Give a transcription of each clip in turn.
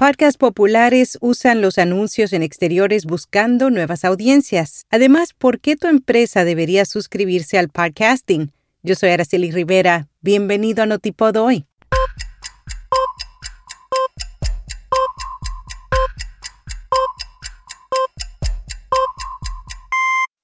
Podcasts populares usan los anuncios en exteriores buscando nuevas audiencias. Además, ¿por qué tu empresa debería suscribirse al podcasting? Yo soy Araceli Rivera. Bienvenido a Notipod hoy.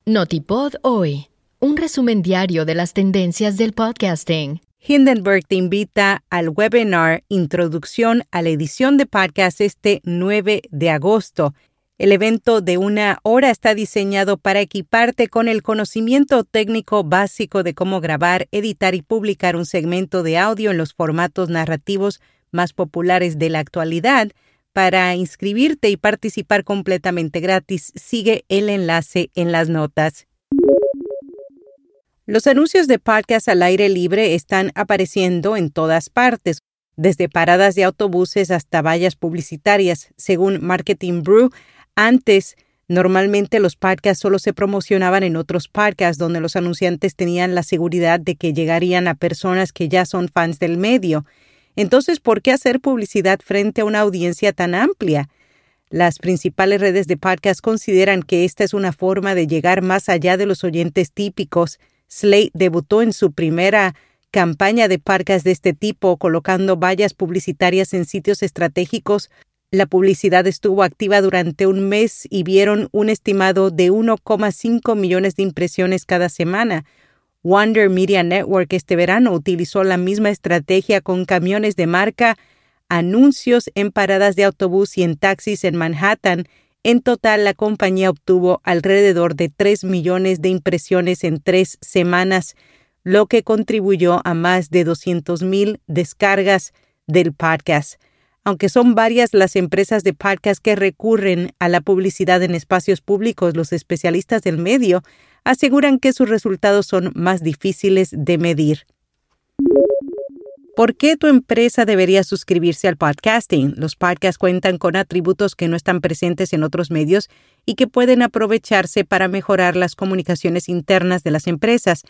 Notipod hoy. Un resumen diario de las tendencias del podcasting. Hindenburg te invita al webinar Introducción a la edición de podcast este 9 de agosto. El evento de una hora está diseñado para equiparte con el conocimiento técnico básico de cómo grabar, editar y publicar un segmento de audio en los formatos narrativos más populares de la actualidad. Para inscribirte y participar completamente gratis, sigue el enlace en las notas. Los anuncios de podcast al aire libre están apareciendo en todas partes, desde paradas de autobuses hasta vallas publicitarias. Según Marketing Brew, antes normalmente los podcasts solo se promocionaban en otros podcasts donde los anunciantes tenían la seguridad de que llegarían a personas que ya son fans del medio. Entonces, ¿por qué hacer publicidad frente a una audiencia tan amplia? Las principales redes de podcast consideran que esta es una forma de llegar más allá de los oyentes típicos Slate debutó en su primera campaña de parcas de este tipo, colocando vallas publicitarias en sitios estratégicos. La publicidad estuvo activa durante un mes y vieron un estimado de 1,5 millones de impresiones cada semana. Wonder Media Network este verano utilizó la misma estrategia con camiones de marca, anuncios en paradas de autobús y en taxis en Manhattan en total, la compañía obtuvo alrededor de 3 millones de impresiones en tres semanas, lo que contribuyó a más de 200.000 descargas del podcast. Aunque son varias las empresas de podcast que recurren a la publicidad en espacios públicos, los especialistas del medio aseguran que sus resultados son más difíciles de medir. ¿Por qué tu empresa debería suscribirse al podcasting? Los podcasts cuentan con atributos que no están presentes en otros medios y que pueden aprovecharse para mejorar las comunicaciones internas de las empresas.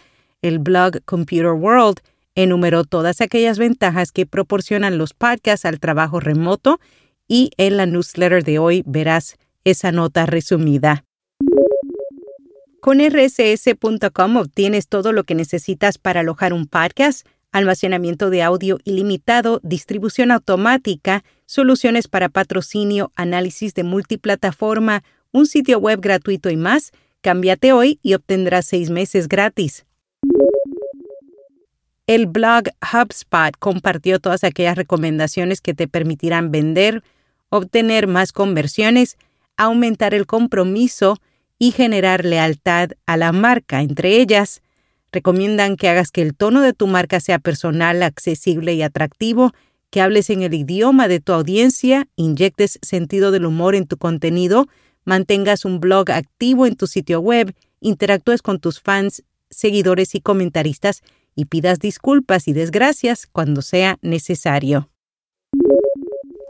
El blog Computer World enumeró todas aquellas ventajas que proporcionan los podcasts al trabajo remoto y en la newsletter de hoy verás esa nota resumida. Con rss.com obtienes todo lo que necesitas para alojar un podcast almacenamiento de audio ilimitado, distribución automática, soluciones para patrocinio, análisis de multiplataforma, un sitio web gratuito y más, cámbiate hoy y obtendrás seis meses gratis. El blog HubSpot compartió todas aquellas recomendaciones que te permitirán vender, obtener más conversiones, aumentar el compromiso y generar lealtad a la marca, entre ellas Recomiendan que hagas que el tono de tu marca sea personal, accesible y atractivo, que hables en el idioma de tu audiencia, inyectes sentido del humor en tu contenido, mantengas un blog activo en tu sitio web, interactúes con tus fans, seguidores y comentaristas y pidas disculpas y desgracias cuando sea necesario.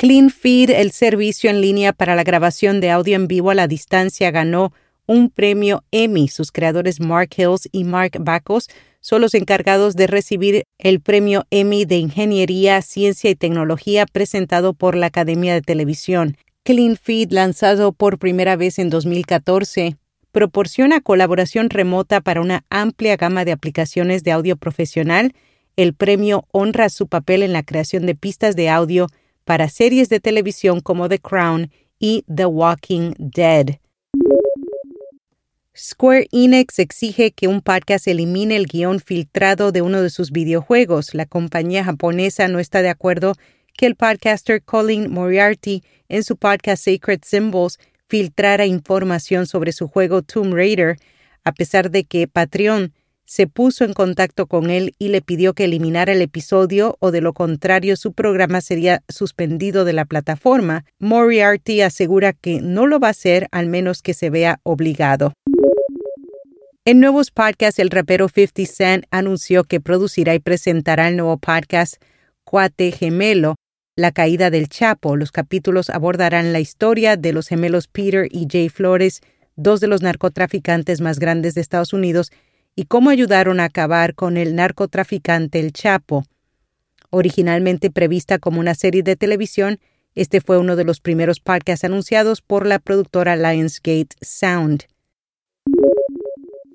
CleanFeed, el servicio en línea para la grabación de audio en vivo a la distancia, ganó un premio Emmy. Sus creadores Mark Hills y Mark Bacos son los encargados de recibir el premio Emmy de Ingeniería, Ciencia y Tecnología presentado por la Academia de Televisión. CleanFeed, lanzado por primera vez en 2014, proporciona colaboración remota para una amplia gama de aplicaciones de audio profesional. El premio honra su papel en la creación de pistas de audio para series de televisión como The Crown y The Walking Dead. Square Enix exige que un podcast elimine el guion filtrado de uno de sus videojuegos. La compañía japonesa no está de acuerdo que el podcaster Colin Moriarty en su podcast Sacred Symbols filtrara información sobre su juego Tomb Raider, a pesar de que Patreon se puso en contacto con él y le pidió que eliminara el episodio o de lo contrario su programa sería suspendido de la plataforma. Moriarty asegura que no lo va a hacer al menos que se vea obligado. En nuevos podcasts, el rapero 50 Cent anunció que producirá y presentará el nuevo podcast Cuate Gemelo, La caída del Chapo. Los capítulos abordarán la historia de los gemelos Peter y Jay Flores, dos de los narcotraficantes más grandes de Estados Unidos, y cómo ayudaron a acabar con el narcotraficante El Chapo. Originalmente prevista como una serie de televisión, Este fue uno de los primeros podcasts anunciados por la productora Lionsgate Sound.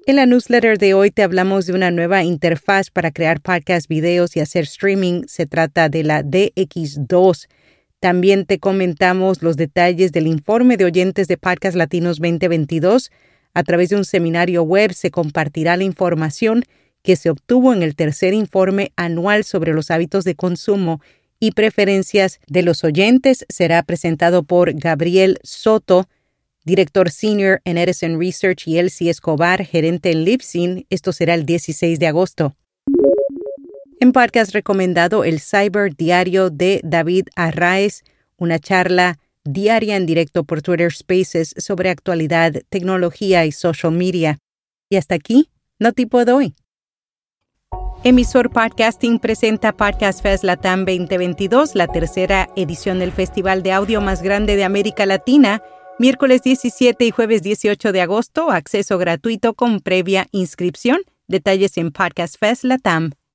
En la newsletter de hoy te hablamos de una nueva interfaz para crear podcast, videos y hacer streaming. Se trata de la DX2. También te comentamos los detalles del informe de oyentes de Podcast Latinos 2022. A través de un seminario web se compartirá la información que se obtuvo en el tercer informe anual sobre los hábitos de consumo y preferencias de los oyentes. Será presentado por Gabriel Soto, director senior en Edison Research, y Elsie Escobar, gerente en Libsyn. Esto será el 16 de agosto. En podcast recomendado el Cyber Diario de David Arraez, una charla diaria en directo por Twitter Spaces sobre actualidad, tecnología y social media. Y hasta aquí, no tipo de hoy. Emisor Podcasting presenta Podcast Fest Latam 2022, la tercera edición del festival de audio más grande de América Latina Miércoles 17 y jueves 18 de agosto, acceso gratuito con previa inscripción. Detalles en podcastfestlatam.com.